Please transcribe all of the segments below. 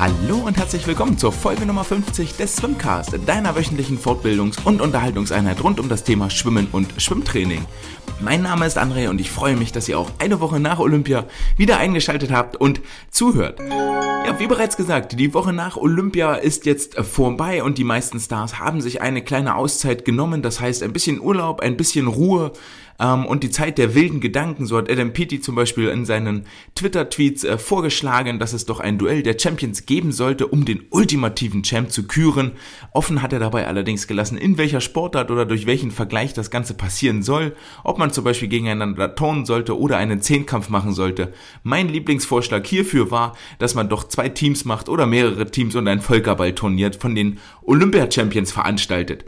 Hallo und herzlich willkommen zur Folge Nummer 50 des Swimcast, deiner wöchentlichen Fortbildungs- und Unterhaltungseinheit rund um das Thema Schwimmen und Schwimmtraining. Mein Name ist André und ich freue mich, dass ihr auch eine Woche nach Olympia wieder eingeschaltet habt und zuhört. Ja, wie bereits gesagt, die Woche nach Olympia ist jetzt vorbei und die meisten Stars haben sich eine kleine Auszeit genommen. Das heißt, ein bisschen Urlaub, ein bisschen Ruhe, ähm, und die Zeit der wilden Gedanken. So hat Adam Peaty zum Beispiel in seinen Twitter-Tweets äh, vorgeschlagen, dass es doch ein Duell der Champions geben sollte, um den ultimativen Champ zu küren. Offen hat er dabei allerdings gelassen, in welcher Sportart oder durch welchen Vergleich das Ganze passieren soll, ob man zum Beispiel gegeneinander turnen sollte oder einen Zehnkampf machen sollte. Mein Lieblingsvorschlag hierfür war, dass man doch zwei Teams macht oder mehrere Teams und ein Völkerball turniert von den Olympia-Champions veranstaltet.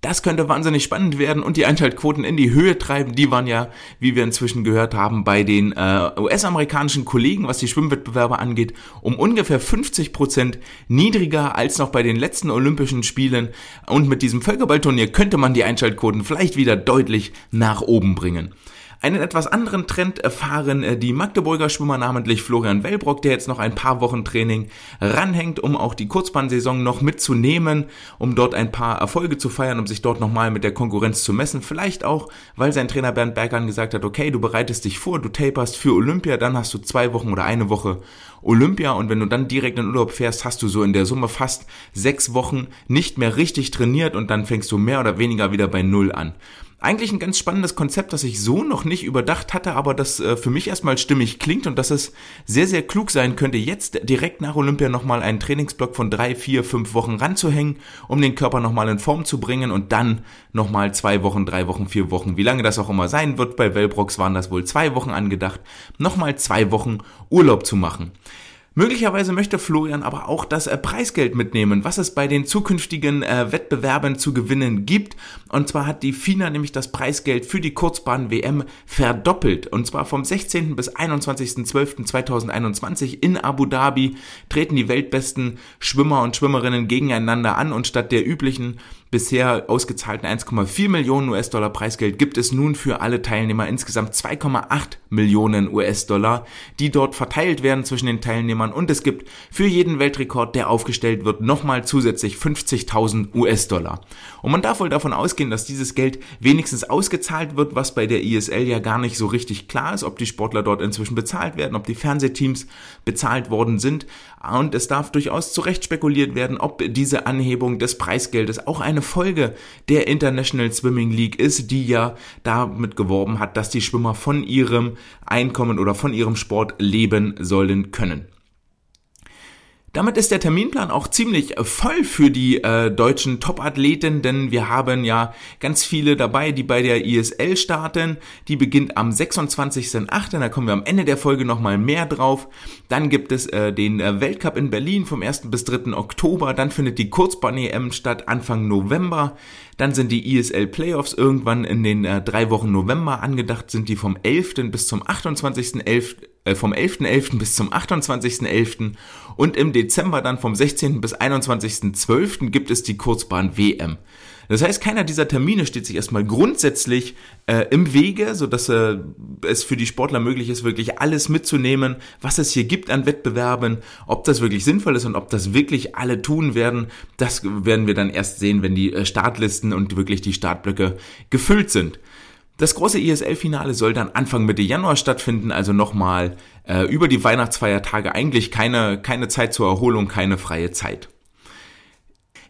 Das könnte wahnsinnig spannend werden und die Einschaltquoten in die Höhe treiben. Die waren ja, wie wir inzwischen gehört haben, bei den äh, US-amerikanischen Kollegen, was die Schwimmwettbewerbe angeht, um ungefähr 50 Prozent niedriger als noch bei den letzten Olympischen Spielen. Und mit diesem Völkerballturnier könnte man die Einschaltquoten vielleicht wieder deutlich nach oben bringen. Einen etwas anderen Trend erfahren äh, die Magdeburger Schwimmer, namentlich Florian Wellbrock, der jetzt noch ein paar Wochen Training ranhängt, um auch die Kurzbahnsaison noch mitzunehmen, um dort ein paar Erfolge zu feiern, um sich dort nochmal mit der Konkurrenz zu messen. Vielleicht auch, weil sein Trainer Bernd Bergern gesagt hat, okay, du bereitest dich vor, du taperst für Olympia, dann hast du zwei Wochen oder eine Woche Olympia und wenn du dann direkt in Urlaub fährst, hast du so in der Summe fast sechs Wochen nicht mehr richtig trainiert und dann fängst du mehr oder weniger wieder bei Null an. Eigentlich ein ganz spannendes Konzept, das ich so noch nicht überdacht hatte, aber das äh, für mich erstmal stimmig klingt und dass es sehr, sehr klug sein könnte, jetzt direkt nach Olympia nochmal einen Trainingsblock von drei, vier, fünf Wochen ranzuhängen, um den Körper nochmal in Form zu bringen und dann nochmal zwei Wochen, drei Wochen, vier Wochen, wie lange das auch immer sein wird. Bei Wellbrox waren das wohl zwei Wochen angedacht, nochmal zwei Wochen Urlaub zu machen. Möglicherweise möchte Florian aber auch das Preisgeld mitnehmen, was es bei den zukünftigen äh, Wettbewerben zu gewinnen gibt. Und zwar hat die FINA nämlich das Preisgeld für die Kurzbahn-WM verdoppelt. Und zwar vom 16. bis 21.12.2021 in Abu Dhabi treten die weltbesten Schwimmer und Schwimmerinnen gegeneinander an und statt der üblichen bisher ausgezahlten 1,4 Millionen US-Dollar Preisgeld gibt es nun für alle Teilnehmer insgesamt 2,8 Millionen US-Dollar, die dort verteilt werden zwischen den Teilnehmern und es gibt für jeden Weltrekord, der aufgestellt wird, nochmal zusätzlich 50.000 US-Dollar. Und man darf wohl davon ausgehen, dass dieses Geld wenigstens ausgezahlt wird, was bei der ISL ja gar nicht so richtig klar ist, ob die Sportler dort inzwischen bezahlt werden, ob die Fernsehteams bezahlt worden sind. Und es darf durchaus zu Recht spekuliert werden, ob diese Anhebung des Preisgeldes auch eine Folge der International Swimming League ist, die ja damit geworben hat, dass die Schwimmer von ihrem Einkommen oder von ihrem Sport leben sollen können. Damit ist der Terminplan auch ziemlich voll für die äh, deutschen Top-Athleten, denn wir haben ja ganz viele dabei, die bei der ISL starten. Die beginnt am 26.08., da kommen wir am Ende der Folge nochmal mehr drauf. Dann gibt es äh, den äh, Weltcup in Berlin vom 1. bis 3. Oktober. Dann findet die Kurzbahn-EM statt Anfang November. Dann sind die ISL Playoffs irgendwann in den äh, drei Wochen November angedacht, sind die vom 11. bis zum 28.11 äh, vom 11.11. .11. bis zum 28.11. und im Dezember dann vom 16. bis 21.12. gibt es die Kurzbahn WM. Das heißt, keiner dieser Termine steht sich erstmal grundsätzlich äh, im Wege, so dass äh, es für die Sportler möglich ist, wirklich alles mitzunehmen, was es hier gibt an Wettbewerben. Ob das wirklich sinnvoll ist und ob das wirklich alle tun werden, das werden wir dann erst sehen, wenn die äh, Startlisten und wirklich die Startblöcke gefüllt sind. Das große ISL-Finale soll dann Anfang Mitte Januar stattfinden, also nochmal äh, über die Weihnachtsfeiertage eigentlich keine, keine Zeit zur Erholung, keine freie Zeit.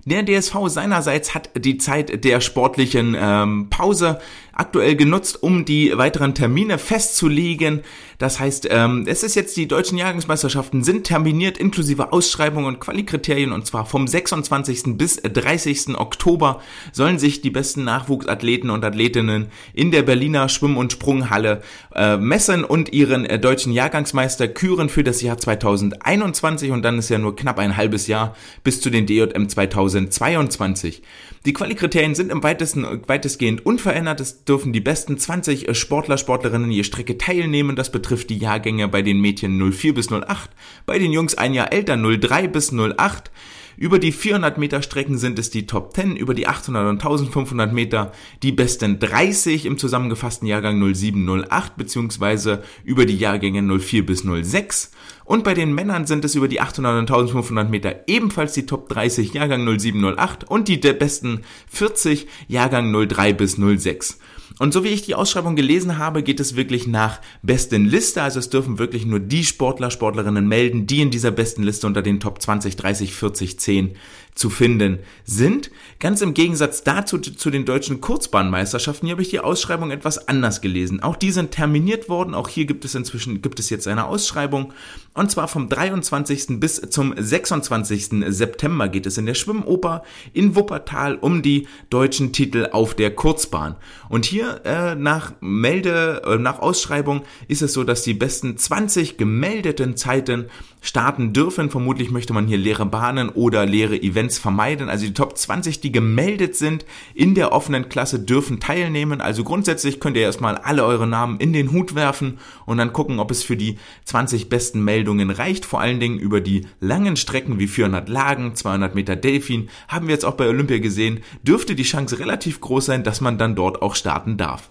Der DSV seinerseits hat die Zeit der sportlichen ähm, Pause aktuell genutzt, um die weiteren Termine festzulegen. Das heißt, ähm, es ist jetzt die deutschen Jahrgangsmeisterschaften sind terminiert inklusive Ausschreibungen und Qualikriterien und zwar vom 26. bis 30. Oktober sollen sich die besten Nachwuchsathleten und Athletinnen in der Berliner Schwimm- und Sprunghalle äh, messen und ihren äh, deutschen Jahrgangsmeister küren für das Jahr 2021 und dann ist ja nur knapp ein halbes Jahr bis zu den DJM 2022. Die Qualikriterien sind im weitesten, weitestgehend unverändert. Es dürfen die besten 20 Sportler, Sportlerinnen je Strecke teilnehmen. Das betrifft die Jahrgänge bei den Mädchen 04 bis 08, bei den Jungs ein Jahr älter 03 bis 08. Über die 400 Meter Strecken sind es die Top 10, über die 800 und 1500 Meter die besten 30 im zusammengefassten Jahrgang 0708 beziehungsweise über die Jahrgänge 04 bis 06. Und bei den Männern sind es über die 800 und 1500 Meter ebenfalls die Top 30 Jahrgang 0708 und die der besten 40 Jahrgang 03 bis 06. Und so wie ich die Ausschreibung gelesen habe, geht es wirklich nach besten Liste. Also es dürfen wirklich nur die Sportler, Sportlerinnen melden, die in dieser besten Liste unter den Top 20, 30, 40, 10 zu finden sind. Ganz im Gegensatz dazu zu den deutschen Kurzbahnmeisterschaften, hier habe ich die Ausschreibung etwas anders gelesen. Auch die sind terminiert worden. Auch hier gibt es inzwischen, gibt es jetzt eine Ausschreibung. Und zwar vom 23. bis zum 26. September geht es in der Schwimmoper in Wuppertal um die deutschen Titel auf der Kurzbahn. Und hier äh, nach Melde, äh, nach Ausschreibung ist es so, dass die besten 20 gemeldeten Zeiten starten dürfen. Vermutlich möchte man hier leere Bahnen oder leere Events vermeiden. Also die Top 20, die gemeldet sind in der offenen Klasse, dürfen teilnehmen. Also grundsätzlich könnt ihr erstmal alle eure Namen in den Hut werfen und dann gucken, ob es für die 20 besten Meldungen reicht. Vor allen Dingen über die langen Strecken wie 400 Lagen, 200 Meter Delfin, haben wir jetzt auch bei Olympia gesehen, dürfte die Chance relativ groß sein, dass man dann dort auch starten darf.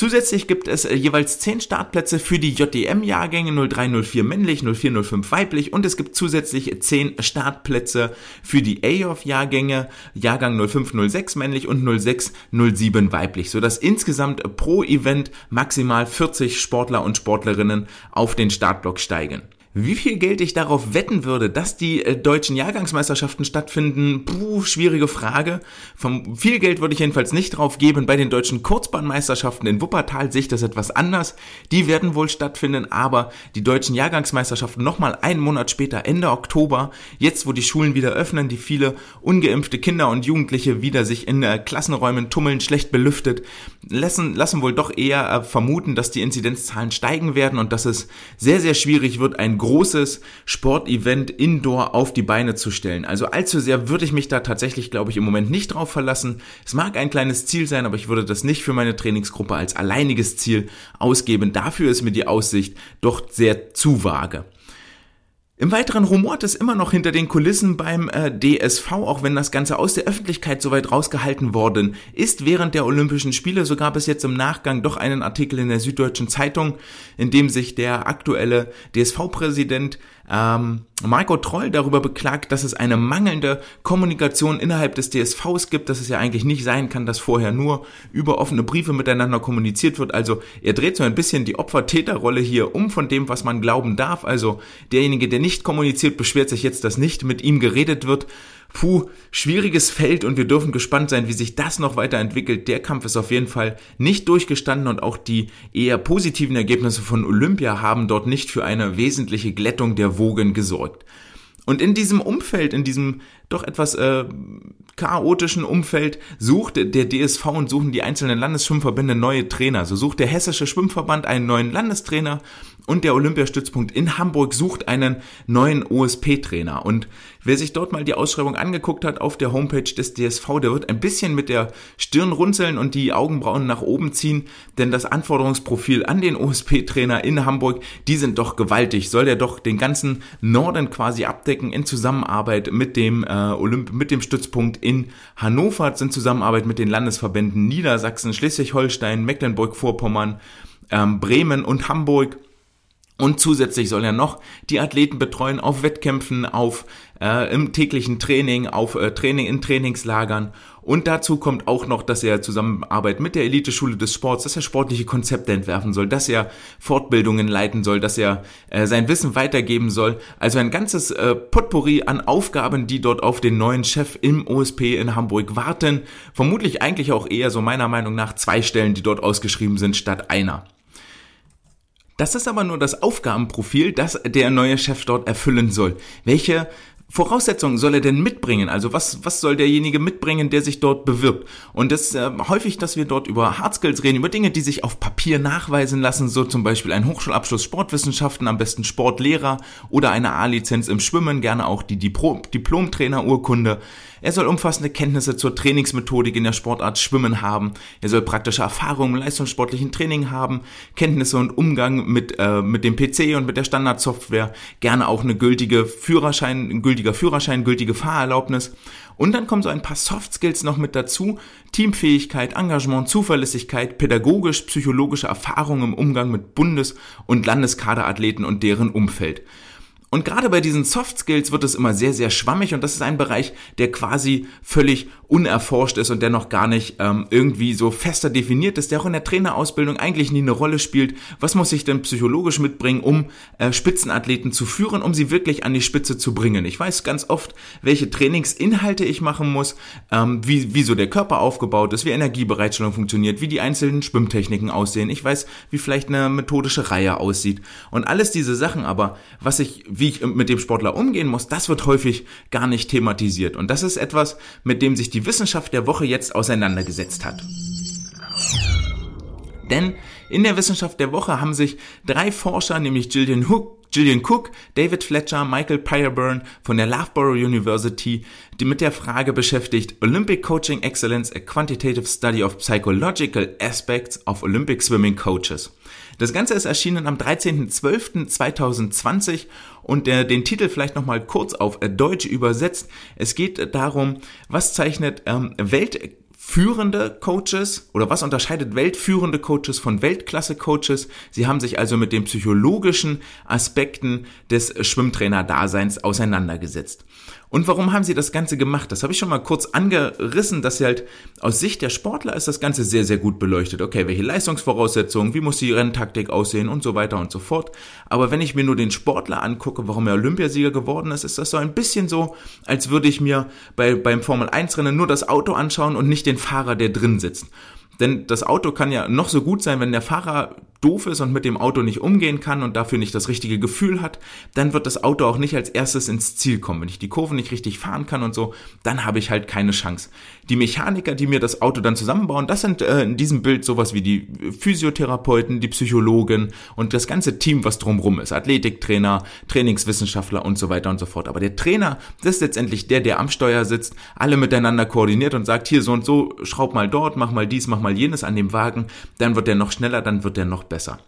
Zusätzlich gibt es äh, jeweils 10 Startplätze für die JDM-Jahrgänge 0304 männlich, 0405 weiblich und es gibt zusätzlich 10 Startplätze für die AOF-Jahrgänge, Jahrgang 0506 männlich und 0607 weiblich, sodass insgesamt pro Event maximal 40 Sportler und Sportlerinnen auf den Startblock steigen. Wie viel Geld ich darauf wetten würde, dass die äh, deutschen Jahrgangsmeisterschaften stattfinden, puh, schwierige Frage. Vom, viel Geld würde ich jedenfalls nicht drauf geben. Bei den deutschen Kurzbahnmeisterschaften in Wuppertal sehe ich das etwas anders. Die werden wohl stattfinden, aber die deutschen Jahrgangsmeisterschaften nochmal einen Monat später, Ende Oktober, jetzt wo die Schulen wieder öffnen, die viele ungeimpfte Kinder und Jugendliche wieder sich in äh, Klassenräumen tummeln, schlecht belüftet, lassen, lassen wohl doch eher äh, vermuten, dass die Inzidenzzahlen steigen werden und dass es sehr, sehr schwierig wird, ein großes Sportevent indoor auf die Beine zu stellen. Also allzu sehr würde ich mich da tatsächlich, glaube ich, im Moment nicht drauf verlassen. Es mag ein kleines Ziel sein, aber ich würde das nicht für meine Trainingsgruppe als alleiniges Ziel ausgeben. Dafür ist mir die Aussicht doch sehr zu vage. Im Weiteren rumort es immer noch hinter den Kulissen beim äh, DSV, auch wenn das Ganze aus der Öffentlichkeit so weit rausgehalten worden ist während der Olympischen Spiele. So gab es jetzt im Nachgang doch einen Artikel in der Süddeutschen Zeitung, in dem sich der aktuelle DSV-Präsident ähm, Marco Troll darüber beklagt, dass es eine mangelnde Kommunikation innerhalb des DSVs gibt, dass es ja eigentlich nicht sein kann, dass vorher nur über offene Briefe miteinander kommuniziert wird. Also er dreht so ein bisschen die Opfer-Täter-Rolle hier um von dem, was man glauben darf. Also derjenige, der nicht kommuniziert, beschwert sich jetzt, dass nicht mit ihm geredet wird puh, schwieriges Feld und wir dürfen gespannt sein, wie sich das noch weiterentwickelt. Der Kampf ist auf jeden Fall nicht durchgestanden und auch die eher positiven Ergebnisse von Olympia haben dort nicht für eine wesentliche Glättung der Wogen gesorgt. Und in diesem Umfeld, in diesem doch etwas äh, chaotischen Umfeld sucht der DSV und suchen die einzelnen Landesschwimmverbände neue Trainer. So sucht der Hessische Schwimmverband einen neuen Landestrainer und der Olympiastützpunkt in Hamburg sucht einen neuen OSP-Trainer. Und wer sich dort mal die Ausschreibung angeguckt hat auf der Homepage des DSV, der wird ein bisschen mit der Stirn runzeln und die Augenbrauen nach oben ziehen, denn das Anforderungsprofil an den OSP-Trainer in Hamburg, die sind doch gewaltig. Soll der doch den ganzen Norden quasi abdecken in Zusammenarbeit mit dem äh, Olymp mit dem Stützpunkt in Hannover, sind Zusammenarbeit mit den Landesverbänden Niedersachsen, Schleswig-Holstein, Mecklenburg-Vorpommern, ähm, Bremen und Hamburg und zusätzlich soll er noch die Athleten betreuen auf Wettkämpfen, auf äh, im täglichen Training, auf äh, Training in Trainingslagern. Und dazu kommt auch noch, dass er Zusammenarbeit mit der Eliteschule des Sports, dass er sportliche Konzepte entwerfen soll, dass er Fortbildungen leiten soll, dass er äh, sein Wissen weitergeben soll. Also ein ganzes äh, Potpourri an Aufgaben, die dort auf den neuen Chef im OSP in Hamburg warten. Vermutlich eigentlich auch eher so meiner Meinung nach zwei Stellen, die dort ausgeschrieben sind, statt einer. Das ist aber nur das Aufgabenprofil, das der neue Chef dort erfüllen soll. Welche Voraussetzungen soll er denn mitbringen? Also was, was soll derjenige mitbringen, der sich dort bewirbt? Und das äh, häufig, dass wir dort über Hard Skills reden, über Dinge, die sich auf Papier nachweisen lassen, so zum Beispiel ein Hochschulabschluss Sportwissenschaften, am besten Sportlehrer oder eine A-Lizenz im Schwimmen, gerne auch die Diplom-Trainer-Urkunde. Er soll umfassende Kenntnisse zur Trainingsmethodik in der Sportart Schwimmen haben. Er soll praktische Erfahrungen im leistungssportlichen Training haben, Kenntnisse und Umgang mit, äh, mit dem PC und mit der Standardsoftware, gerne auch eine gültige Führerschein, einen gültiger Führerschein, gültige Fahrerlaubnis. Und dann kommen so ein paar Soft Skills noch mit dazu. Teamfähigkeit, Engagement, Zuverlässigkeit, pädagogisch-psychologische Erfahrung im Umgang mit Bundes- und Landeskaderathleten und deren Umfeld. Und gerade bei diesen Soft Skills wird es immer sehr, sehr schwammig und das ist ein Bereich, der quasi völlig unerforscht ist und der noch gar nicht ähm, irgendwie so fester definiert ist, der auch in der Trainerausbildung eigentlich nie eine Rolle spielt. Was muss ich denn psychologisch mitbringen, um äh, Spitzenathleten zu führen, um sie wirklich an die Spitze zu bringen? Ich weiß ganz oft, welche Trainingsinhalte ich machen muss, ähm, wie, wie so der Körper aufgebaut ist, wie Energiebereitstellung funktioniert, wie die einzelnen Schwimmtechniken aussehen. Ich weiß, wie vielleicht eine methodische Reihe aussieht. Und alles diese Sachen aber, was ich wie ich mit dem Sportler umgehen muss, das wird häufig gar nicht thematisiert. Und das ist etwas, mit dem sich die Wissenschaft der Woche jetzt auseinandergesetzt hat. Denn in der Wissenschaft der Woche haben sich drei Forscher, nämlich Gillian Hook, Gillian Cook, David Fletcher, Michael Pyreburn von der Loughborough University, die mit der Frage beschäftigt, Olympic Coaching Excellence, a Quantitative Study of Psychological Aspects of Olympic Swimming Coaches. Das Ganze ist erschienen am 13.12.2020 und der, den Titel vielleicht nochmal kurz auf Deutsch übersetzt. Es geht darum, was zeichnet ähm, Welt führende Coaches oder was unterscheidet weltführende Coaches von Weltklasse-Coaches? Sie haben sich also mit den psychologischen Aspekten des Schwimmtrainer-Daseins auseinandergesetzt. Und warum haben sie das Ganze gemacht? Das habe ich schon mal kurz angerissen, dass sie halt aus Sicht der Sportler ist das Ganze sehr, sehr gut beleuchtet. Okay, welche Leistungsvoraussetzungen, wie muss die Renntaktik aussehen und so weiter und so fort. Aber wenn ich mir nur den Sportler angucke, warum er Olympiasieger geworden ist, ist das so ein bisschen so, als würde ich mir bei, beim Formel 1 Rennen nur das Auto anschauen und nicht den Fahrer, der drin sitzt. Denn das Auto kann ja noch so gut sein, wenn der Fahrer doof ist und mit dem Auto nicht umgehen kann und dafür nicht das richtige Gefühl hat, dann wird das Auto auch nicht als erstes ins Ziel kommen. Wenn ich die Kurven nicht richtig fahren kann und so, dann habe ich halt keine Chance. Die Mechaniker, die mir das Auto dann zusammenbauen, das sind äh, in diesem Bild sowas wie die Physiotherapeuten, die Psychologen und das ganze Team, was drumrum ist. Athletiktrainer, Trainingswissenschaftler und so weiter und so fort. Aber der Trainer, das ist letztendlich der, der am Steuer sitzt, alle miteinander koordiniert und sagt, hier so und so, schraub mal dort, mach mal dies, mach mal jenes an dem Wagen, dann wird der noch schneller, dann wird der noch besser.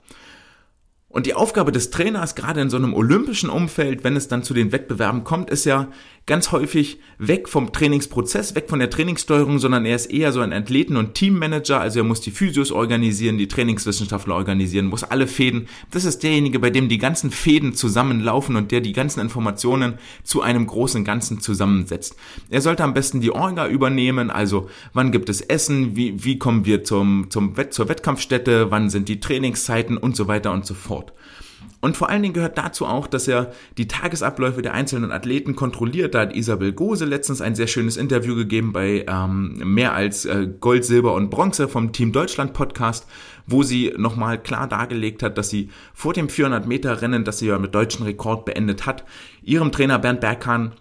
Und die Aufgabe des Trainers, gerade in so einem olympischen Umfeld, wenn es dann zu den Wettbewerben kommt, ist ja ganz häufig weg vom Trainingsprozess, weg von der Trainingssteuerung, sondern er ist eher so ein Athleten- und Teammanager. Also er muss die Physios organisieren, die Trainingswissenschaftler organisieren, muss alle Fäden. Das ist derjenige, bei dem die ganzen Fäden zusammenlaufen und der die ganzen Informationen zu einem großen Ganzen zusammensetzt. Er sollte am besten die Orga übernehmen, also wann gibt es Essen, wie, wie kommen wir zum, zum Wett, zur Wettkampfstätte, wann sind die Trainingszeiten und so weiter und so fort. Und vor allen Dingen gehört dazu auch, dass er die Tagesabläufe der einzelnen Athleten kontrolliert. Da hat Isabel Gose letztens ein sehr schönes Interview gegeben bei ähm, mehr als äh, Gold, Silber und Bronze vom Team Deutschland Podcast, wo sie nochmal klar dargelegt hat, dass sie vor dem 400 Meter Rennen, das sie ja mit deutschen Rekord beendet hat, ihrem Trainer Bernd Berghahn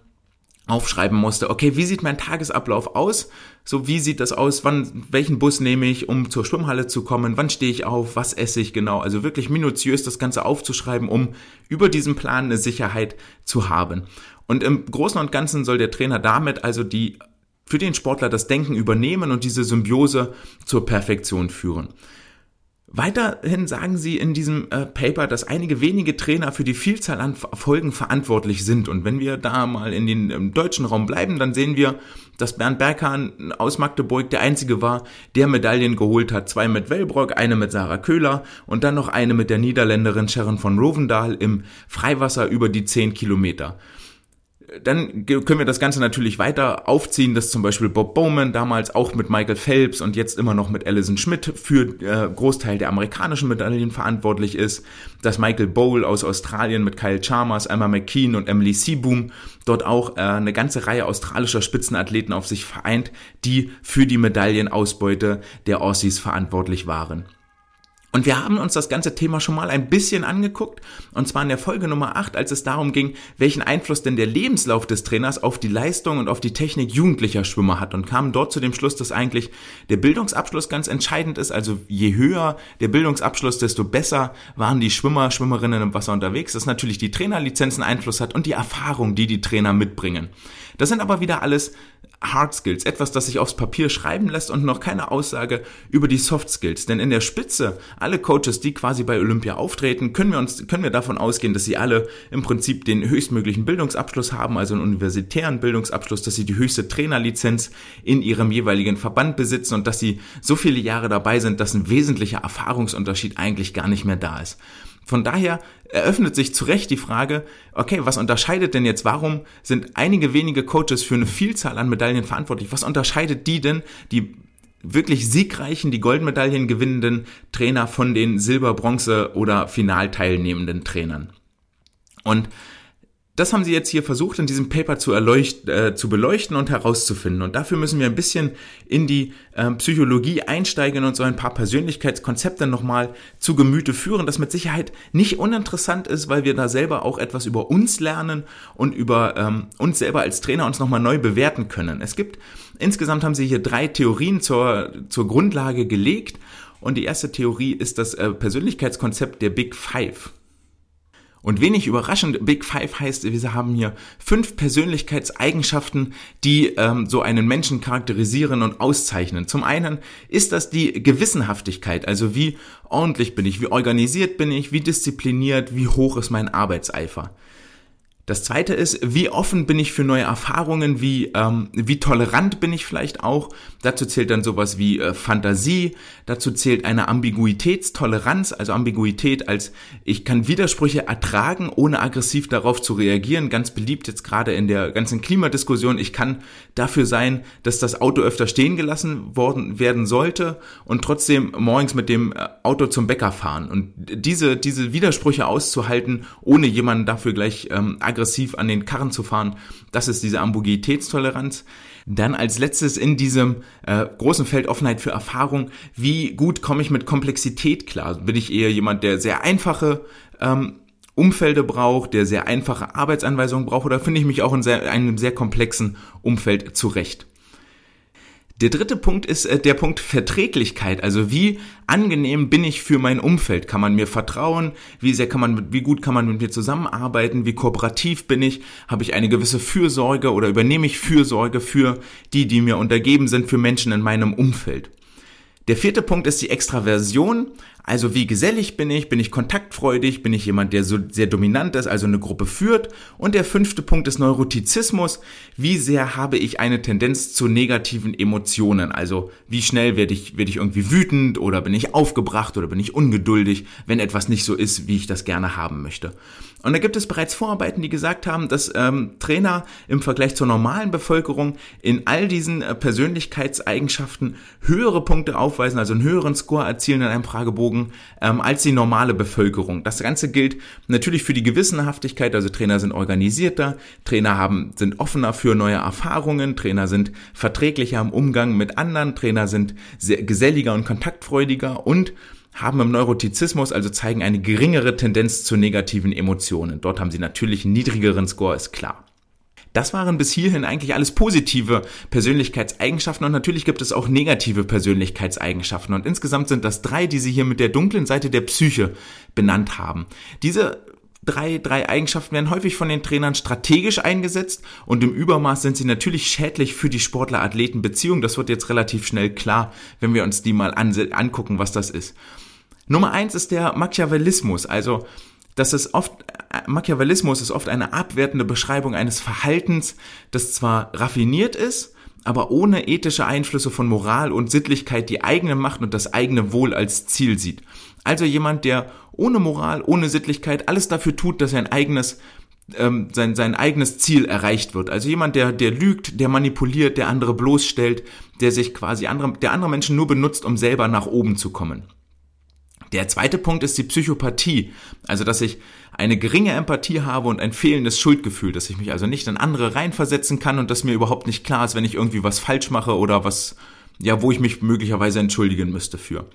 aufschreiben musste, okay, wie sieht mein Tagesablauf aus? So, wie sieht das aus? Wann, welchen Bus nehme ich, um zur Schwimmhalle zu kommen? Wann stehe ich auf? Was esse ich genau? Also wirklich minutiös das Ganze aufzuschreiben, um über diesen Plan eine Sicherheit zu haben. Und im Großen und Ganzen soll der Trainer damit also die für den Sportler das Denken übernehmen und diese Symbiose zur Perfektion führen. Weiterhin sagen sie in diesem äh, Paper, dass einige wenige Trainer für die Vielzahl an Erfolgen verantwortlich sind. Und wenn wir da mal in den deutschen Raum bleiben, dann sehen wir, dass Bernd Berghahn aus Magdeburg der einzige war, der Medaillen geholt hat. Zwei mit Wellbrock, eine mit Sarah Köhler und dann noch eine mit der Niederländerin Sharon von Rovendahl im Freiwasser über die 10 Kilometer dann können wir das Ganze natürlich weiter aufziehen, dass zum Beispiel Bob Bowman damals auch mit Michael Phelps und jetzt immer noch mit Alison Schmidt für äh, Großteil der amerikanischen Medaillen verantwortlich ist, dass Michael Bowl aus Australien mit Kyle Chalmers, Emma McKean und Emily Seaboom dort auch äh, eine ganze Reihe australischer Spitzenathleten auf sich vereint, die für die Medaillenausbeute der Aussies verantwortlich waren. Und wir haben uns das ganze Thema schon mal ein bisschen angeguckt, und zwar in der Folge Nummer 8, als es darum ging, welchen Einfluss denn der Lebenslauf des Trainers auf die Leistung und auf die Technik jugendlicher Schwimmer hat und kamen dort zu dem Schluss, dass eigentlich der Bildungsabschluss ganz entscheidend ist. Also je höher der Bildungsabschluss, desto besser waren die Schwimmer, Schwimmerinnen im Wasser unterwegs. Das natürlich die Trainerlizenzen Einfluss hat und die Erfahrung, die die Trainer mitbringen. Das sind aber wieder alles Hard Skills, etwas, das sich aufs Papier schreiben lässt und noch keine Aussage über die Soft Skills. Denn in der Spitze, alle Coaches, die quasi bei Olympia auftreten, können wir uns, können wir davon ausgehen, dass sie alle im Prinzip den höchstmöglichen Bildungsabschluss haben, also einen universitären Bildungsabschluss, dass sie die höchste Trainerlizenz in ihrem jeweiligen Verband besitzen und dass sie so viele Jahre dabei sind, dass ein wesentlicher Erfahrungsunterschied eigentlich gar nicht mehr da ist. Von daher eröffnet sich zu Recht die Frage, okay, was unterscheidet denn jetzt, warum sind einige wenige Coaches für eine Vielzahl an Medaillen verantwortlich? Was unterscheidet die denn, die wirklich siegreichen, die Goldmedaillen gewinnenden Trainer von den Silber-, Bronze- oder Finalteilnehmenden Trainern? Und das haben sie jetzt hier versucht, in diesem Paper zu, äh, zu beleuchten und herauszufinden. Und dafür müssen wir ein bisschen in die äh, Psychologie einsteigen und so ein paar Persönlichkeitskonzepte nochmal zu Gemüte führen, das mit Sicherheit nicht uninteressant ist, weil wir da selber auch etwas über uns lernen und über ähm, uns selber als Trainer uns nochmal neu bewerten können. Es gibt, insgesamt haben sie hier drei Theorien zur, zur Grundlage gelegt. Und die erste Theorie ist das äh, Persönlichkeitskonzept der Big Five. Und wenig überraschend, Big Five heißt, wir haben hier fünf Persönlichkeitseigenschaften, die ähm, so einen Menschen charakterisieren und auszeichnen. Zum einen ist das die Gewissenhaftigkeit, also wie ordentlich bin ich, wie organisiert bin ich, wie diszipliniert, wie hoch ist mein Arbeitseifer. Das zweite ist, wie offen bin ich für neue Erfahrungen, wie, ähm, wie tolerant bin ich vielleicht auch. Dazu zählt dann sowas wie äh, Fantasie, dazu zählt eine Ambiguitätstoleranz, also Ambiguität als ich kann Widersprüche ertragen, ohne aggressiv darauf zu reagieren. Ganz beliebt jetzt gerade in der ganzen Klimadiskussion. Ich kann dafür sein, dass das Auto öfter stehen gelassen worden werden sollte und trotzdem morgens mit dem äh, Auto zum Bäcker fahren. Und diese, diese Widersprüche auszuhalten, ohne jemanden dafür gleich ähm, aggressiv an den Karren zu fahren. Das ist diese Ambiguitätstoleranz. Dann als letztes in diesem äh, großen Feld Offenheit für Erfahrung, wie gut komme ich mit Komplexität klar? Bin ich eher jemand, der sehr einfache ähm, Umfelde braucht, der sehr einfache Arbeitsanweisungen braucht oder finde ich mich auch in sehr, einem sehr komplexen Umfeld zurecht? Der dritte Punkt ist äh, der Punkt Verträglichkeit. Also wie angenehm bin ich für mein Umfeld? Kann man mir vertrauen? Wie sehr kann man, wie gut kann man mit mir zusammenarbeiten? Wie kooperativ bin ich? Habe ich eine gewisse Fürsorge oder übernehme ich Fürsorge für die, die mir untergeben sind, für Menschen in meinem Umfeld? Der vierte Punkt ist die Extraversion. Also wie gesellig bin ich? Bin ich kontaktfreudig? Bin ich jemand, der so sehr dominant ist, also eine Gruppe führt? Und der fünfte Punkt ist Neurotizismus. Wie sehr habe ich eine Tendenz zu negativen Emotionen? Also wie schnell werde ich, werde ich irgendwie wütend oder bin ich aufgebracht oder bin ich ungeduldig, wenn etwas nicht so ist, wie ich das gerne haben möchte? Und da gibt es bereits Vorarbeiten, die gesagt haben, dass ähm, Trainer im Vergleich zur normalen Bevölkerung in all diesen äh, Persönlichkeitseigenschaften höhere Punkte aufweisen, also einen höheren Score erzielen in einem Fragebogen ähm, als die normale Bevölkerung. Das Ganze gilt natürlich für die Gewissenhaftigkeit, also Trainer sind organisierter, Trainer haben, sind offener für neue Erfahrungen, Trainer sind verträglicher im Umgang mit anderen, Trainer sind sehr geselliger und kontaktfreudiger und haben im Neurotizismus, also zeigen eine geringere Tendenz zu negativen Emotionen. Dort haben sie natürlich einen niedrigeren Score, ist klar. Das waren bis hierhin eigentlich alles positive Persönlichkeitseigenschaften und natürlich gibt es auch negative Persönlichkeitseigenschaften und insgesamt sind das drei, die sie hier mit der dunklen Seite der Psyche benannt haben. Diese drei, drei Eigenschaften werden häufig von den Trainern strategisch eingesetzt und im Übermaß sind sie natürlich schädlich für die Sportler-Athleten-Beziehung. Das wird jetzt relativ schnell klar, wenn wir uns die mal angucken, was das ist. Nummer eins ist der Machiavellismus, also das ist oft Machiavellismus ist oft eine abwertende Beschreibung eines Verhaltens, das zwar raffiniert ist, aber ohne ethische Einflüsse von Moral und Sittlichkeit die eigene Macht und das eigene Wohl als Ziel sieht. Also jemand, der ohne Moral, ohne Sittlichkeit alles dafür tut, dass sein eigenes ähm, sein, sein eigenes Ziel erreicht wird. Also jemand, der, der lügt, der manipuliert, der andere bloßstellt, der sich quasi andere, der andere Menschen nur benutzt, um selber nach oben zu kommen. Der zweite Punkt ist die Psychopathie, also dass ich eine geringe Empathie habe und ein fehlendes Schuldgefühl, dass ich mich also nicht in andere reinversetzen kann und dass mir überhaupt nicht klar ist, wenn ich irgendwie was falsch mache oder was, ja, wo ich mich möglicherweise entschuldigen müsste für.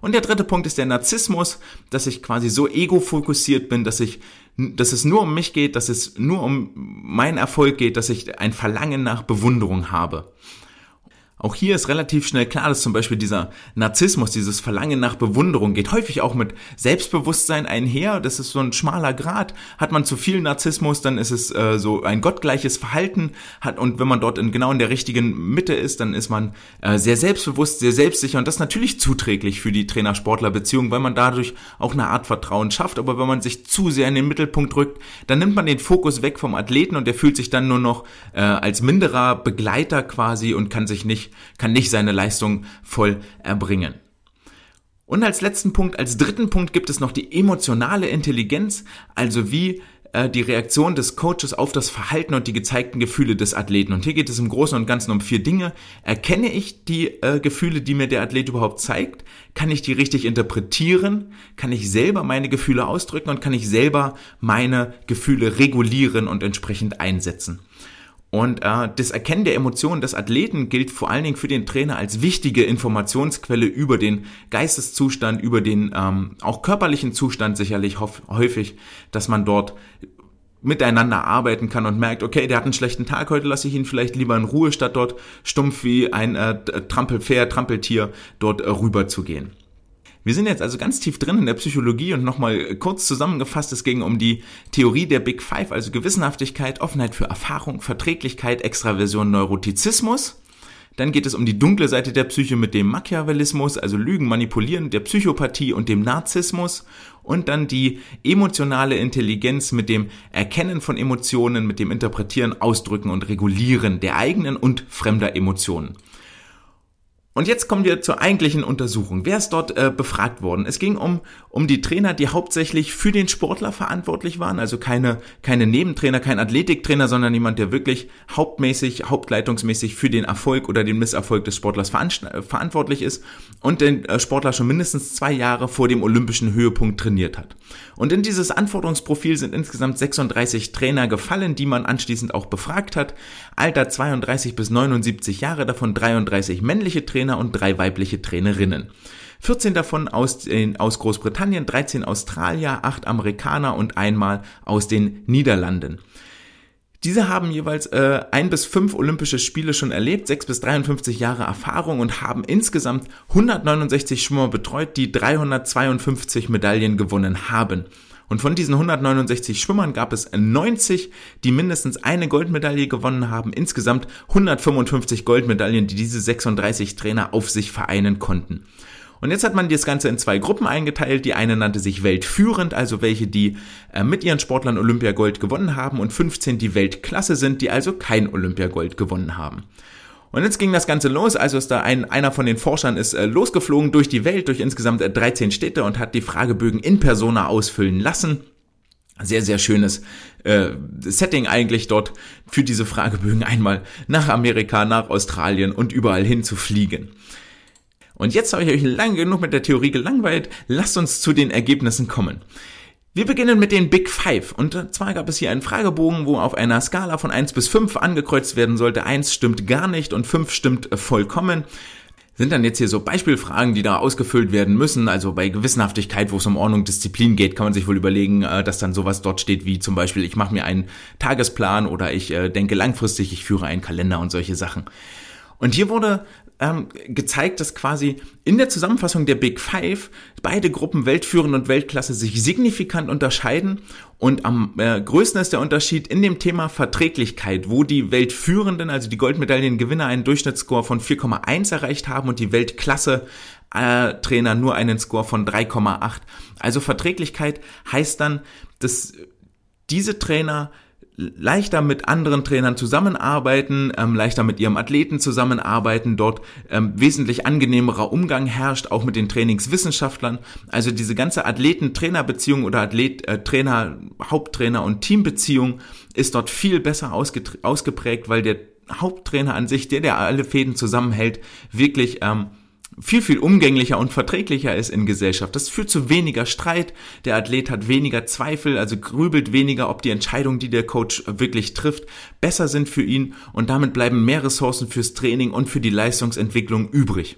Und der dritte Punkt ist der Narzissmus, dass ich quasi so ego-fokussiert bin, dass ich, dass es nur um mich geht, dass es nur um meinen Erfolg geht, dass ich ein Verlangen nach Bewunderung habe. Auch hier ist relativ schnell klar, dass zum Beispiel dieser Narzissmus, dieses Verlangen nach Bewunderung geht häufig auch mit Selbstbewusstsein einher. Das ist so ein schmaler Grad. Hat man zu viel Narzissmus, dann ist es äh, so ein gottgleiches Verhalten. Hat, und wenn man dort in, genau in der richtigen Mitte ist, dann ist man äh, sehr selbstbewusst, sehr selbstsicher. Und das ist natürlich zuträglich für die Trainer-Sportler-Beziehung, weil man dadurch auch eine Art Vertrauen schafft. Aber wenn man sich zu sehr in den Mittelpunkt rückt, dann nimmt man den Fokus weg vom Athleten und der fühlt sich dann nur noch äh, als minderer Begleiter quasi und kann sich nicht kann nicht seine Leistung voll erbringen. Und als letzten Punkt, als dritten Punkt gibt es noch die emotionale Intelligenz, also wie äh, die Reaktion des Coaches auf das Verhalten und die gezeigten Gefühle des Athleten. Und hier geht es im Großen und Ganzen um vier Dinge. Erkenne ich die äh, Gefühle, die mir der Athlet überhaupt zeigt? Kann ich die richtig interpretieren? Kann ich selber meine Gefühle ausdrücken und kann ich selber meine Gefühle regulieren und entsprechend einsetzen? Und äh, das Erkennen der Emotionen des Athleten gilt vor allen Dingen für den Trainer als wichtige Informationsquelle über den Geisteszustand, über den ähm, auch körperlichen Zustand sicherlich häufig, dass man dort miteinander arbeiten kann und merkt, okay, der hat einen schlechten Tag, heute lasse ich ihn vielleicht lieber in Ruhe, statt dort stumpf wie ein äh, Trampelpferd, Trampeltier dort äh, rüber zu gehen. Wir sind jetzt also ganz tief drin in der Psychologie und nochmal kurz zusammengefasst, es ging um die Theorie der Big Five, also Gewissenhaftigkeit, Offenheit für Erfahrung, Verträglichkeit, Extraversion, Neurotizismus. Dann geht es um die dunkle Seite der Psyche mit dem Machiavellismus, also Lügen, Manipulieren, der Psychopathie und dem Narzissmus. Und dann die emotionale Intelligenz mit dem Erkennen von Emotionen, mit dem Interpretieren, Ausdrücken und Regulieren der eigenen und fremder Emotionen. Und jetzt kommen wir zur eigentlichen Untersuchung. Wer ist dort äh, befragt worden? Es ging um, um die Trainer, die hauptsächlich für den Sportler verantwortlich waren, also keine, keine Nebentrainer, kein Athletiktrainer, sondern jemand, der wirklich hauptmäßig, hauptleitungsmäßig für den Erfolg oder den Misserfolg des Sportlers äh, verantwortlich ist und den äh, Sportler schon mindestens zwei Jahre vor dem olympischen Höhepunkt trainiert hat. Und in dieses Anforderungsprofil sind insgesamt 36 Trainer gefallen, die man anschließend auch befragt hat. Alter 32 bis 79 Jahre, davon 33 männliche Trainer, Trainer und drei weibliche Trainerinnen. 14 davon aus, äh, aus Großbritannien, 13 Australier, 8 Amerikaner und einmal aus den Niederlanden. Diese haben jeweils äh, ein bis fünf Olympische Spiele schon erlebt, sechs bis 53 Jahre Erfahrung und haben insgesamt 169 Schwimmer betreut, die 352 Medaillen gewonnen haben. Und von diesen 169 Schwimmern gab es 90, die mindestens eine Goldmedaille gewonnen haben. Insgesamt 155 Goldmedaillen, die diese 36 Trainer auf sich vereinen konnten. Und jetzt hat man das Ganze in zwei Gruppen eingeteilt. Die eine nannte sich Weltführend, also welche, die äh, mit ihren Sportlern Olympiagold gewonnen haben und 15, die Weltklasse sind, die also kein Olympiagold gewonnen haben. Und jetzt ging das Ganze los, also ist da ein, einer von den Forschern ist äh, losgeflogen durch die Welt, durch insgesamt 13 äh, Städte und hat die Fragebögen in Persona ausfüllen lassen. Sehr, sehr schönes äh, Setting eigentlich dort für diese Fragebögen einmal nach Amerika, nach Australien und überall hin zu fliegen. Und jetzt habe ich euch lange genug mit der Theorie gelangweilt. Lasst uns zu den Ergebnissen kommen. Wir beginnen mit den Big Five. Und zwar gab es hier einen Fragebogen, wo auf einer Skala von 1 bis 5 angekreuzt werden sollte. 1 stimmt gar nicht und 5 stimmt vollkommen. Sind dann jetzt hier so Beispielfragen, die da ausgefüllt werden müssen. Also bei Gewissenhaftigkeit, wo es um Ordnung, Disziplin geht, kann man sich wohl überlegen, äh, dass dann sowas dort steht wie zum Beispiel, ich mache mir einen Tagesplan oder ich äh, denke langfristig, ich führe einen Kalender und solche Sachen. Und hier wurde ähm, gezeigt, dass quasi in der Zusammenfassung der Big Five beide Gruppen Weltführend und Weltklasse sich signifikant unterscheiden. Und am äh, größten ist der Unterschied in dem Thema Verträglichkeit, wo die Weltführenden, also die Goldmedaillengewinner, einen Durchschnittsscore von 4,1 erreicht haben und die Weltklasse äh, Trainer nur einen Score von 3,8. Also Verträglichkeit heißt dann, dass diese Trainer leichter mit anderen Trainern zusammenarbeiten, ähm, leichter mit ihrem Athleten zusammenarbeiten, dort ähm, wesentlich angenehmerer Umgang herrscht, auch mit den Trainingswissenschaftlern. Also diese ganze Athleten-Trainer-Beziehung oder Athlet-Trainer, äh, Haupttrainer und Teambeziehung ist dort viel besser ausgeprägt, weil der Haupttrainer an sich, der, der alle Fäden zusammenhält, wirklich ähm, viel, viel umgänglicher und verträglicher ist in Gesellschaft. Das führt zu weniger Streit, der Athlet hat weniger Zweifel, also grübelt weniger, ob die Entscheidungen, die der Coach wirklich trifft, besser sind für ihn und damit bleiben mehr Ressourcen fürs Training und für die Leistungsentwicklung übrig.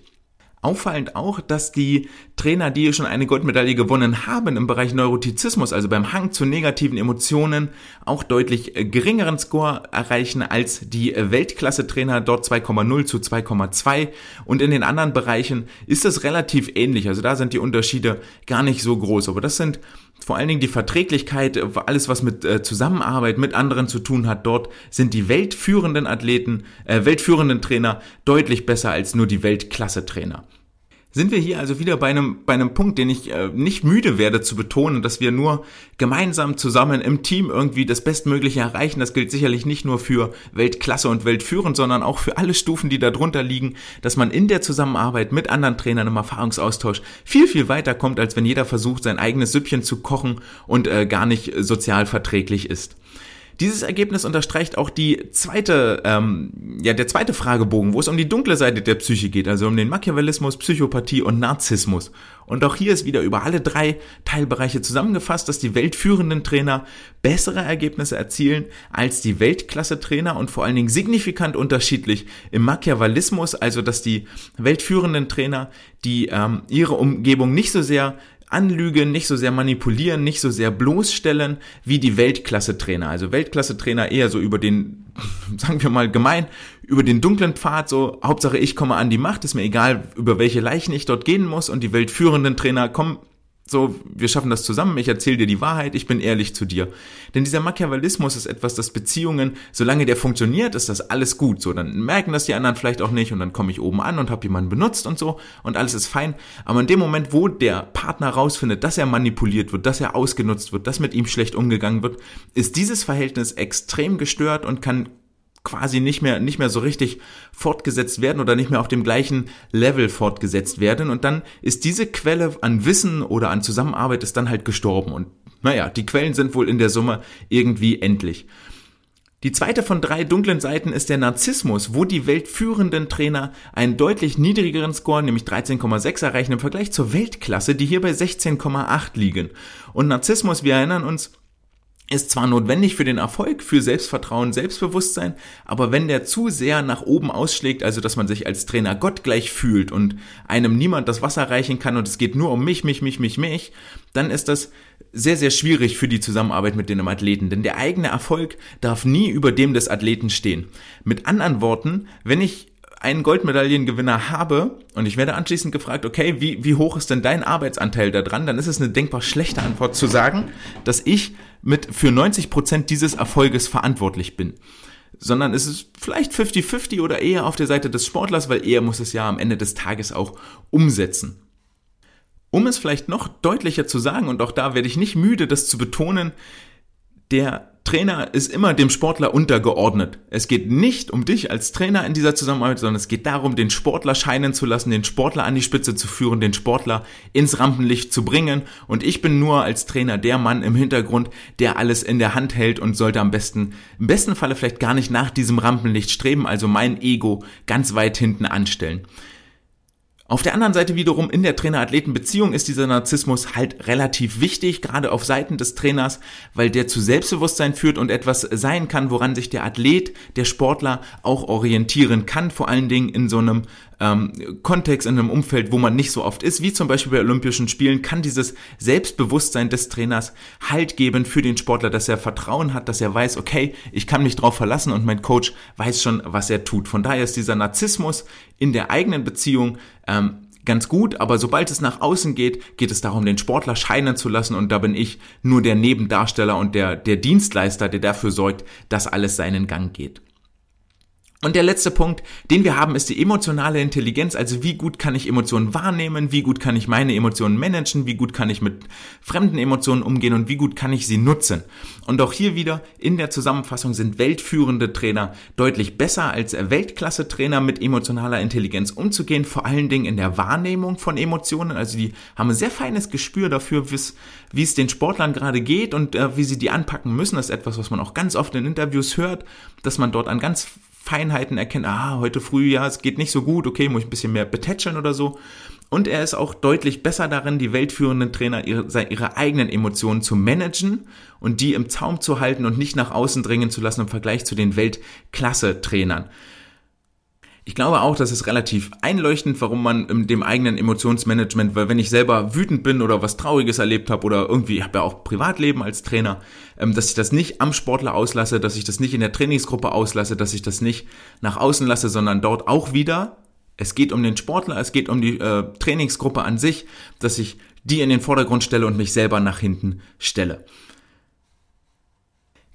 Auffallend auch, dass die Trainer, die schon eine Goldmedaille gewonnen haben im Bereich Neurotizismus, also beim Hang zu negativen Emotionen, auch deutlich äh, geringeren Score erreichen als die Weltklasse-Trainer, dort 2,0 zu 2,2. Und in den anderen Bereichen ist es relativ ähnlich. Also da sind die Unterschiede gar nicht so groß. Aber das sind vor allen Dingen die Verträglichkeit, alles was mit äh, Zusammenarbeit mit anderen zu tun hat, dort sind die weltführenden Athleten, äh, weltführenden Trainer deutlich besser als nur die Weltklasse-Trainer sind wir hier also wieder bei einem, bei einem Punkt, den ich äh, nicht müde werde zu betonen, dass wir nur gemeinsam zusammen im Team irgendwie das Bestmögliche erreichen. Das gilt sicherlich nicht nur für Weltklasse und Weltführend, sondern auch für alle Stufen, die da drunter liegen, dass man in der Zusammenarbeit mit anderen Trainern im Erfahrungsaustausch viel, viel weiter kommt, als wenn jeder versucht, sein eigenes Süppchen zu kochen und äh, gar nicht sozial verträglich ist. Dieses Ergebnis unterstreicht auch die zweite, ähm, ja, der zweite Fragebogen, wo es um die dunkle Seite der Psyche geht, also um den Machiavellismus, Psychopathie und Narzissmus. Und auch hier ist wieder über alle drei Teilbereiche zusammengefasst, dass die weltführenden Trainer bessere Ergebnisse erzielen als die Weltklasse-Trainer und vor allen Dingen signifikant unterschiedlich im Machiavellismus, also dass die weltführenden Trainer, die ähm, ihre Umgebung nicht so sehr anlügen, nicht so sehr manipulieren, nicht so sehr bloßstellen wie die Weltklasse-Trainer. Also Weltklasse-Trainer eher so über den, sagen wir mal gemein, über den dunklen Pfad, so Hauptsache ich komme an die Macht, ist mir egal, über welche Leichen ich dort gehen muss und die weltführenden Trainer kommen so, wir schaffen das zusammen, ich erzähle dir die Wahrheit, ich bin ehrlich zu dir. Denn dieser Machiavellismus ist etwas, das Beziehungen, solange der funktioniert, ist das alles gut. So, dann merken das die anderen vielleicht auch nicht und dann komme ich oben an und habe jemanden benutzt und so und alles ist fein. Aber in dem Moment, wo der Partner rausfindet, dass er manipuliert wird, dass er ausgenutzt wird, dass mit ihm schlecht umgegangen wird, ist dieses Verhältnis extrem gestört und kann quasi nicht mehr, nicht mehr so richtig fortgesetzt werden oder nicht mehr auf dem gleichen Level fortgesetzt werden. Und dann ist diese Quelle an Wissen oder an Zusammenarbeit ist dann halt gestorben. Und naja, die Quellen sind wohl in der Summe irgendwie endlich. Die zweite von drei dunklen Seiten ist der Narzissmus, wo die weltführenden Trainer einen deutlich niedrigeren Score, nämlich 13,6 erreichen im Vergleich zur Weltklasse, die hier bei 16,8 liegen. Und Narzissmus, wir erinnern uns, ist zwar notwendig für den Erfolg, für Selbstvertrauen, Selbstbewusstsein, aber wenn der zu sehr nach oben ausschlägt, also dass man sich als Trainer gottgleich fühlt und einem niemand das Wasser reichen kann und es geht nur um mich, mich, mich, mich, mich, dann ist das sehr, sehr schwierig für die Zusammenarbeit mit dem Athleten, denn der eigene Erfolg darf nie über dem des Athleten stehen. Mit anderen Worten, wenn ich einen Goldmedaillengewinner habe und ich werde anschließend gefragt, okay, wie, wie hoch ist denn dein Arbeitsanteil da dran, dann ist es eine denkbar schlechte Antwort zu sagen, dass ich mit für 90 Prozent dieses Erfolges verantwortlich bin. Sondern es ist vielleicht 50-50 oder eher auf der Seite des Sportlers, weil er muss es ja am Ende des Tages auch umsetzen. Um es vielleicht noch deutlicher zu sagen, und auch da werde ich nicht müde, das zu betonen, der Trainer ist immer dem Sportler untergeordnet. Es geht nicht um dich als Trainer in dieser Zusammenarbeit, sondern es geht darum, den Sportler scheinen zu lassen, den Sportler an die Spitze zu führen, den Sportler ins Rampenlicht zu bringen. Und ich bin nur als Trainer der Mann im Hintergrund, der alles in der Hand hält und sollte am besten, im besten Falle vielleicht gar nicht nach diesem Rampenlicht streben, also mein Ego ganz weit hinten anstellen. Auf der anderen Seite wiederum in der Trainer-Athleten-Beziehung ist dieser Narzissmus halt relativ wichtig, gerade auf Seiten des Trainers, weil der zu Selbstbewusstsein führt und etwas sein kann, woran sich der Athlet, der Sportler auch orientieren kann, vor allen Dingen in so einem ähm, Kontext, in einem Umfeld, wo man nicht so oft ist, wie zum Beispiel bei Olympischen Spielen, kann dieses Selbstbewusstsein des Trainers Halt geben für den Sportler, dass er Vertrauen hat, dass er weiß, okay, ich kann mich drauf verlassen und mein Coach weiß schon, was er tut. Von daher ist dieser Narzissmus in der eigenen Beziehung ähm, ganz gut, aber sobald es nach außen geht, geht es darum, den Sportler scheinen zu lassen und da bin ich nur der Nebendarsteller und der, der Dienstleister, der dafür sorgt, dass alles seinen Gang geht. Und der letzte Punkt, den wir haben, ist die emotionale Intelligenz. Also wie gut kann ich Emotionen wahrnehmen, wie gut kann ich meine Emotionen managen, wie gut kann ich mit fremden Emotionen umgehen und wie gut kann ich sie nutzen. Und auch hier wieder in der Zusammenfassung sind weltführende Trainer deutlich besser als Weltklasse-Trainer mit emotionaler Intelligenz umzugehen, vor allen Dingen in der Wahrnehmung von Emotionen. Also die haben ein sehr feines Gespür dafür, wie es den Sportlern gerade geht und äh, wie sie die anpacken müssen. Das ist etwas, was man auch ganz oft in Interviews hört, dass man dort an ganz Feinheiten erkennen, ah, heute früh, ja, es geht nicht so gut, okay, muss ich ein bisschen mehr betätscheln oder so. Und er ist auch deutlich besser darin, die weltführenden Trainer ihre, ihre eigenen Emotionen zu managen und die im Zaum zu halten und nicht nach außen dringen zu lassen im Vergleich zu den Weltklasse-Trainern. Ich glaube auch, das ist relativ einleuchtend, warum man in dem eigenen Emotionsmanagement, weil wenn ich selber wütend bin oder was Trauriges erlebt habe oder irgendwie, ich habe ja auch Privatleben als Trainer, ähm, dass ich das nicht am Sportler auslasse, dass ich das nicht in der Trainingsgruppe auslasse, dass ich das nicht nach außen lasse, sondern dort auch wieder. Es geht um den Sportler, es geht um die äh, Trainingsgruppe an sich, dass ich die in den Vordergrund stelle und mich selber nach hinten stelle.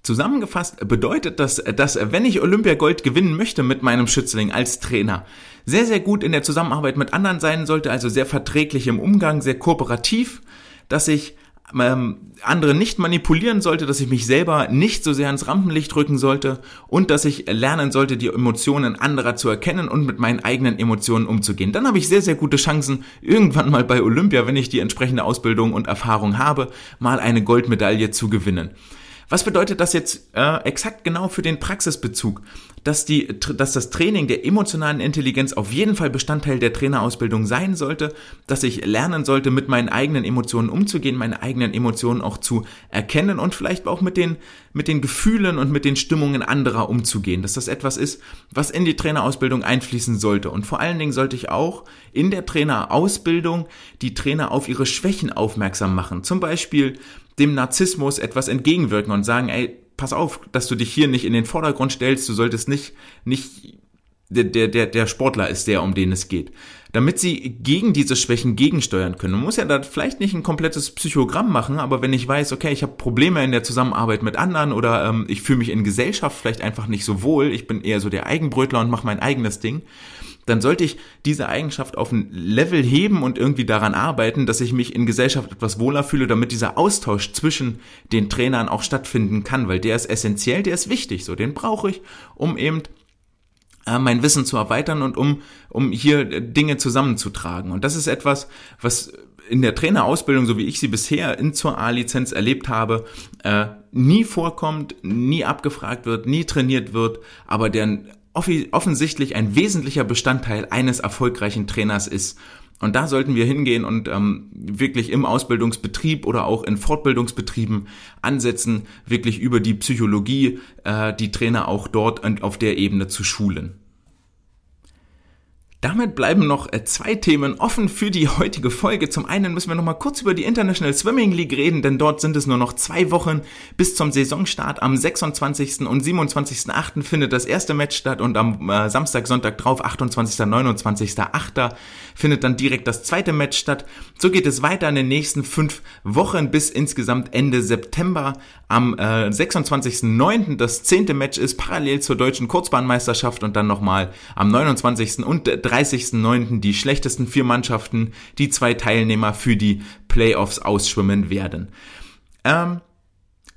Zusammengefasst bedeutet das, dass wenn ich Olympiagold gewinnen möchte mit meinem Schützling als Trainer, sehr, sehr gut in der Zusammenarbeit mit anderen sein sollte, also sehr verträglich im Umgang, sehr kooperativ, dass ich ähm, andere nicht manipulieren sollte, dass ich mich selber nicht so sehr ins Rampenlicht rücken sollte und dass ich lernen sollte, die Emotionen anderer zu erkennen und mit meinen eigenen Emotionen umzugehen. Dann habe ich sehr, sehr gute Chancen, irgendwann mal bei Olympia, wenn ich die entsprechende Ausbildung und Erfahrung habe, mal eine Goldmedaille zu gewinnen. Was bedeutet das jetzt äh, exakt genau für den Praxisbezug? Dass, die, dass das Training der emotionalen Intelligenz auf jeden Fall Bestandteil der Trainerausbildung sein sollte, dass ich lernen sollte, mit meinen eigenen Emotionen umzugehen, meine eigenen Emotionen auch zu erkennen und vielleicht auch mit den, mit den Gefühlen und mit den Stimmungen anderer umzugehen. Dass das etwas ist, was in die Trainerausbildung einfließen sollte. Und vor allen Dingen sollte ich auch in der Trainerausbildung die Trainer auf ihre Schwächen aufmerksam machen. Zum Beispiel dem Narzissmus etwas entgegenwirken und sagen, ey, pass auf, dass du dich hier nicht in den Vordergrund stellst, du solltest nicht, nicht, der, der, der Sportler ist der, um den es geht. Damit sie gegen diese Schwächen gegensteuern können. Man muss ja da vielleicht nicht ein komplettes Psychogramm machen, aber wenn ich weiß, okay, ich habe Probleme in der Zusammenarbeit mit anderen oder ähm, ich fühle mich in Gesellschaft vielleicht einfach nicht so wohl, ich bin eher so der Eigenbrötler und mache mein eigenes Ding, dann sollte ich diese Eigenschaft auf ein Level heben und irgendwie daran arbeiten, dass ich mich in Gesellschaft etwas wohler fühle, damit dieser Austausch zwischen den Trainern auch stattfinden kann, weil der ist essentiell, der ist wichtig, so den brauche ich, um eben äh, mein Wissen zu erweitern und um, um hier Dinge zusammenzutragen. Und das ist etwas, was in der Trainerausbildung, so wie ich sie bisher in zur A-Lizenz erlebt habe, äh, nie vorkommt, nie abgefragt wird, nie trainiert wird, aber der offensichtlich ein wesentlicher Bestandteil eines erfolgreichen Trainers ist. Und da sollten wir hingehen und ähm, wirklich im Ausbildungsbetrieb oder auch in Fortbildungsbetrieben ansetzen, wirklich über die Psychologie äh, die Trainer auch dort und auf der Ebene zu schulen. Damit bleiben noch äh, zwei Themen offen für die heutige Folge. Zum einen müssen wir noch mal kurz über die International Swimming League reden, denn dort sind es nur noch zwei Wochen bis zum Saisonstart. Am 26. und 27.8. findet das erste Match statt und am äh, Samstag, Sonntag drauf, 28. 29.8. findet dann direkt das zweite Match statt. So geht es weiter in den nächsten fünf Wochen bis insgesamt Ende September. Am äh, 26.9. das zehnte Match ist parallel zur deutschen Kurzbahnmeisterschaft und dann nochmal am 29. und 30.09. die schlechtesten vier Mannschaften, die zwei Teilnehmer für die Playoffs ausschwimmen werden. Ähm,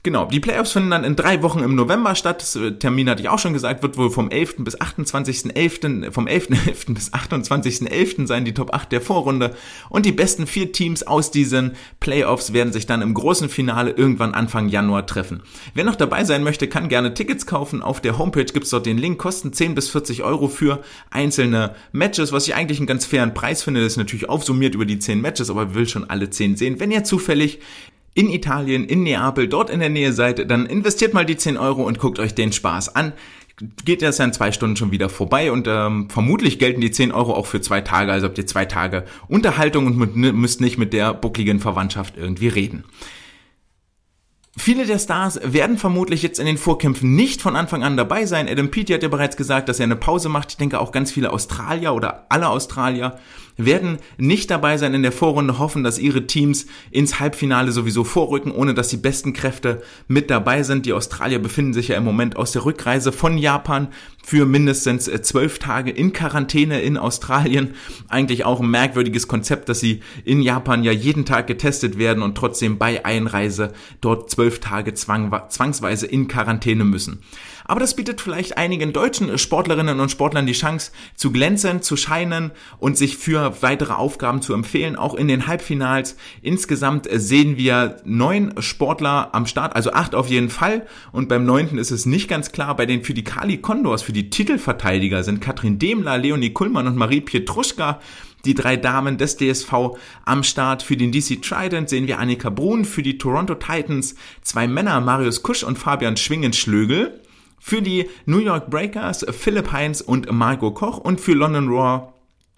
Genau, die Playoffs finden dann in drei Wochen im November statt. Das äh, Termin hatte ich auch schon gesagt, wird wohl vom 11. bis 28.11. vom 11.11. bis 28.11. sein, die Top 8 der Vorrunde. Und die besten vier Teams aus diesen Playoffs werden sich dann im großen Finale irgendwann Anfang Januar treffen. Wer noch dabei sein möchte, kann gerne Tickets kaufen. Auf der Homepage gibt's dort den Link, kosten 10 bis 40 Euro für einzelne Matches, was ich eigentlich einen ganz fairen Preis finde. Das ist natürlich aufsummiert über die 10 Matches, aber will schon alle 10 sehen. Wenn ihr zufällig in Italien, in Neapel, dort in der Nähe seid, dann investiert mal die 10 Euro und guckt euch den Spaß an. Geht das ja in zwei Stunden schon wieder vorbei und ähm, vermutlich gelten die 10 Euro auch für zwei Tage, also habt ihr zwei Tage Unterhaltung und müsst nicht mit der buckligen Verwandtschaft irgendwie reden. Viele der Stars werden vermutlich jetzt in den Vorkämpfen nicht von Anfang an dabei sein. Adam Peaty hat ja bereits gesagt, dass er eine Pause macht. Ich denke auch ganz viele Australier oder alle Australier werden nicht dabei sein in der Vorrunde, hoffen, dass ihre Teams ins Halbfinale sowieso vorrücken, ohne dass die besten Kräfte mit dabei sind. Die Australier befinden sich ja im Moment aus der Rückreise von Japan für mindestens äh, zwölf Tage in Quarantäne in Australien. Eigentlich auch ein merkwürdiges Konzept, dass sie in Japan ja jeden Tag getestet werden und trotzdem bei Einreise dort zwölf Tage zwang, zwangsweise in Quarantäne müssen. Aber das bietet vielleicht einigen deutschen Sportlerinnen und Sportlern die Chance zu glänzen, zu scheinen und sich für weitere Aufgaben zu empfehlen, auch in den Halbfinals. Insgesamt sehen wir neun Sportler am Start, also acht auf jeden Fall. Und beim neunten ist es nicht ganz klar. Bei den für die Kali Condors, für die Titelverteidiger sind Katrin Demler, Leonie Kuhlmann und Marie Pietruschka die drei Damen des DSV am Start. Für den DC Trident sehen wir Annika Brun, für die Toronto Titans zwei Männer, Marius Kusch und Fabian Schwingenschlögel Für die New York Breakers Philipp Heinz und Marco Koch und für London Raw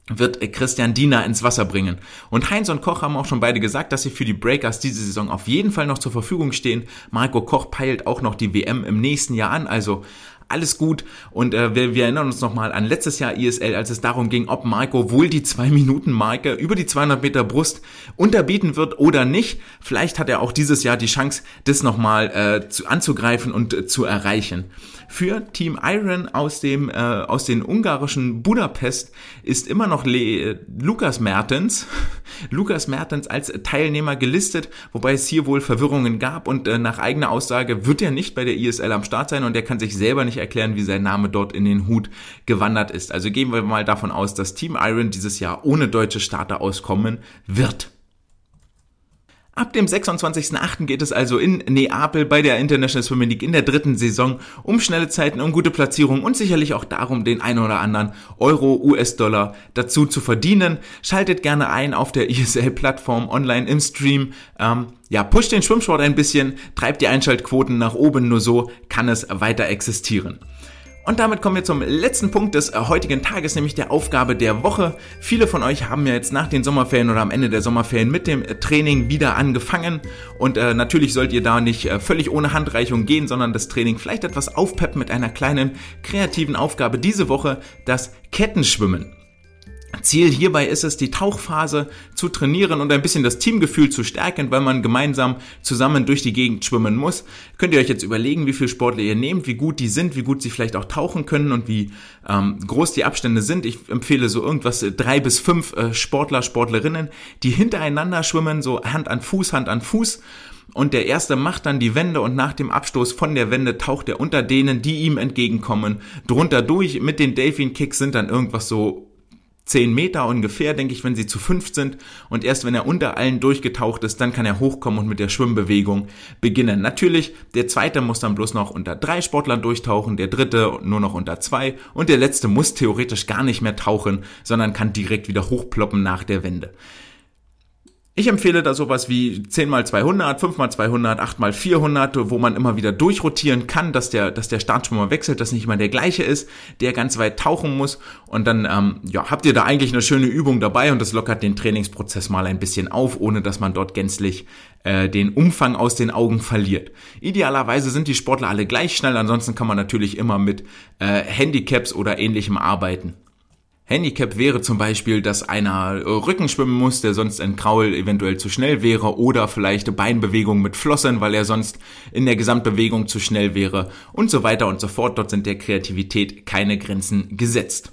wird Christian Diener ins Wasser bringen. Und Heinz und Koch haben auch schon beide gesagt, dass sie für die Breakers diese Saison auf jeden Fall noch zur Verfügung stehen. Marco Koch peilt auch noch die WM im nächsten Jahr an, also alles gut. Und äh, wir, wir erinnern uns nochmal an letztes Jahr ISL, als es darum ging, ob Marco wohl die 2-Minuten-Marke über die 200 Meter Brust unterbieten wird oder nicht. Vielleicht hat er auch dieses Jahr die Chance, das nochmal äh, zu, anzugreifen und äh, zu erreichen. Für Team Iron aus dem äh, aus den ungarischen Budapest ist immer noch Le äh, Lukas Mertens, Lukas Mertens als Teilnehmer gelistet, wobei es hier wohl Verwirrungen gab und äh, nach eigener Aussage wird er nicht bei der ISL am Start sein und er kann sich selber nicht erklären, wie sein Name dort in den Hut gewandert ist. Also gehen wir mal davon aus, dass Team Iron dieses Jahr ohne deutsche Starter auskommen wird. Ab dem 26.08. geht es also in Neapel bei der International Swimming League in der dritten Saison um schnelle Zeiten, um gute Platzierungen und sicherlich auch darum, den ein oder anderen Euro, US-Dollar dazu zu verdienen. Schaltet gerne ein auf der ISL-Plattform online im Stream. Ähm, ja, pusht den Schwimmsport ein bisschen, treibt die Einschaltquoten nach oben, nur so kann es weiter existieren. Und damit kommen wir zum letzten Punkt des äh, heutigen Tages, nämlich der Aufgabe der Woche. Viele von euch haben ja jetzt nach den Sommerferien oder am Ende der Sommerferien mit dem äh, Training wieder angefangen. Und äh, natürlich sollt ihr da nicht äh, völlig ohne Handreichung gehen, sondern das Training vielleicht etwas aufpeppen mit einer kleinen kreativen Aufgabe. Diese Woche das Kettenschwimmen. Ziel hierbei ist es, die Tauchphase zu trainieren und ein bisschen das Teamgefühl zu stärken, weil man gemeinsam zusammen durch die Gegend schwimmen muss. Könnt ihr euch jetzt überlegen, wie viele Sportler ihr nehmt, wie gut die sind, wie gut sie vielleicht auch tauchen können und wie ähm, groß die Abstände sind. Ich empfehle so irgendwas äh, drei bis fünf äh, Sportler, Sportlerinnen, die hintereinander schwimmen, so Hand an Fuß, Hand an Fuß und der erste macht dann die Wende und nach dem Abstoß von der Wende taucht er unter denen, die ihm entgegenkommen, drunter durch. Mit den Delfin Kicks sind dann irgendwas so 10 Meter ungefähr, denke ich, wenn sie zu fünf sind. Und erst wenn er unter allen durchgetaucht ist, dann kann er hochkommen und mit der Schwimmbewegung beginnen. Natürlich, der zweite muss dann bloß noch unter drei Sportlern durchtauchen, der dritte nur noch unter zwei und der letzte muss theoretisch gar nicht mehr tauchen, sondern kann direkt wieder hochploppen nach der Wende. Ich empfehle da sowas wie 10 mal 200, 5 mal 200, 8 mal 400, wo man immer wieder durchrotieren kann, dass der, dass der Startschwimmer wechselt, dass nicht immer der gleiche ist, der ganz weit tauchen muss. Und dann ähm, ja, habt ihr da eigentlich eine schöne Übung dabei und das lockert den Trainingsprozess mal ein bisschen auf, ohne dass man dort gänzlich äh, den Umfang aus den Augen verliert. Idealerweise sind die Sportler alle gleich schnell, ansonsten kann man natürlich immer mit äh, Handicaps oder ähnlichem arbeiten. Handicap wäre zum Beispiel, dass einer äh, Rücken schwimmen muss, der sonst ein Kraul eventuell zu schnell wäre oder vielleicht Beinbewegung mit Flossen, weil er sonst in der Gesamtbewegung zu schnell wäre und so weiter und so fort. Dort sind der Kreativität keine Grenzen gesetzt.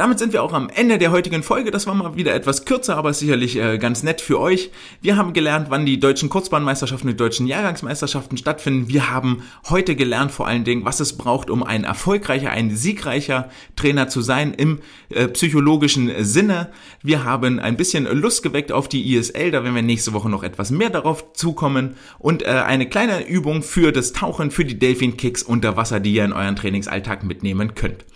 Damit sind wir auch am Ende der heutigen Folge. Das war mal wieder etwas kürzer, aber sicherlich äh, ganz nett für euch. Wir haben gelernt, wann die deutschen Kurzbahnmeisterschaften, die deutschen Jahrgangsmeisterschaften stattfinden. Wir haben heute gelernt vor allen Dingen, was es braucht, um ein erfolgreicher, ein siegreicher Trainer zu sein im äh, psychologischen Sinne. Wir haben ein bisschen Lust geweckt auf die ISL. Da werden wir nächste Woche noch etwas mehr darauf zukommen. Und äh, eine kleine Übung für das Tauchen, für die Delfin Kicks unter Wasser, die ihr in euren Trainingsalltag mitnehmen könnt.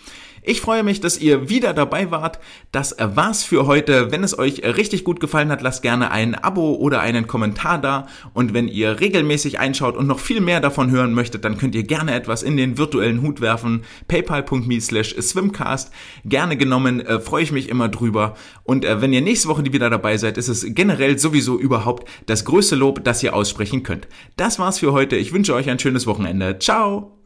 Ich freue mich, dass ihr wieder dabei wart. Das war's für heute. Wenn es euch richtig gut gefallen hat, lasst gerne ein Abo oder einen Kommentar da. Und wenn ihr regelmäßig einschaut und noch viel mehr davon hören möchtet, dann könnt ihr gerne etwas in den virtuellen Hut werfen. paypal.me slash swimcast. Gerne genommen, äh, freue ich mich immer drüber. Und äh, wenn ihr nächste Woche wieder dabei seid, ist es generell sowieso überhaupt das größte Lob, das ihr aussprechen könnt. Das war's für heute. Ich wünsche euch ein schönes Wochenende. Ciao!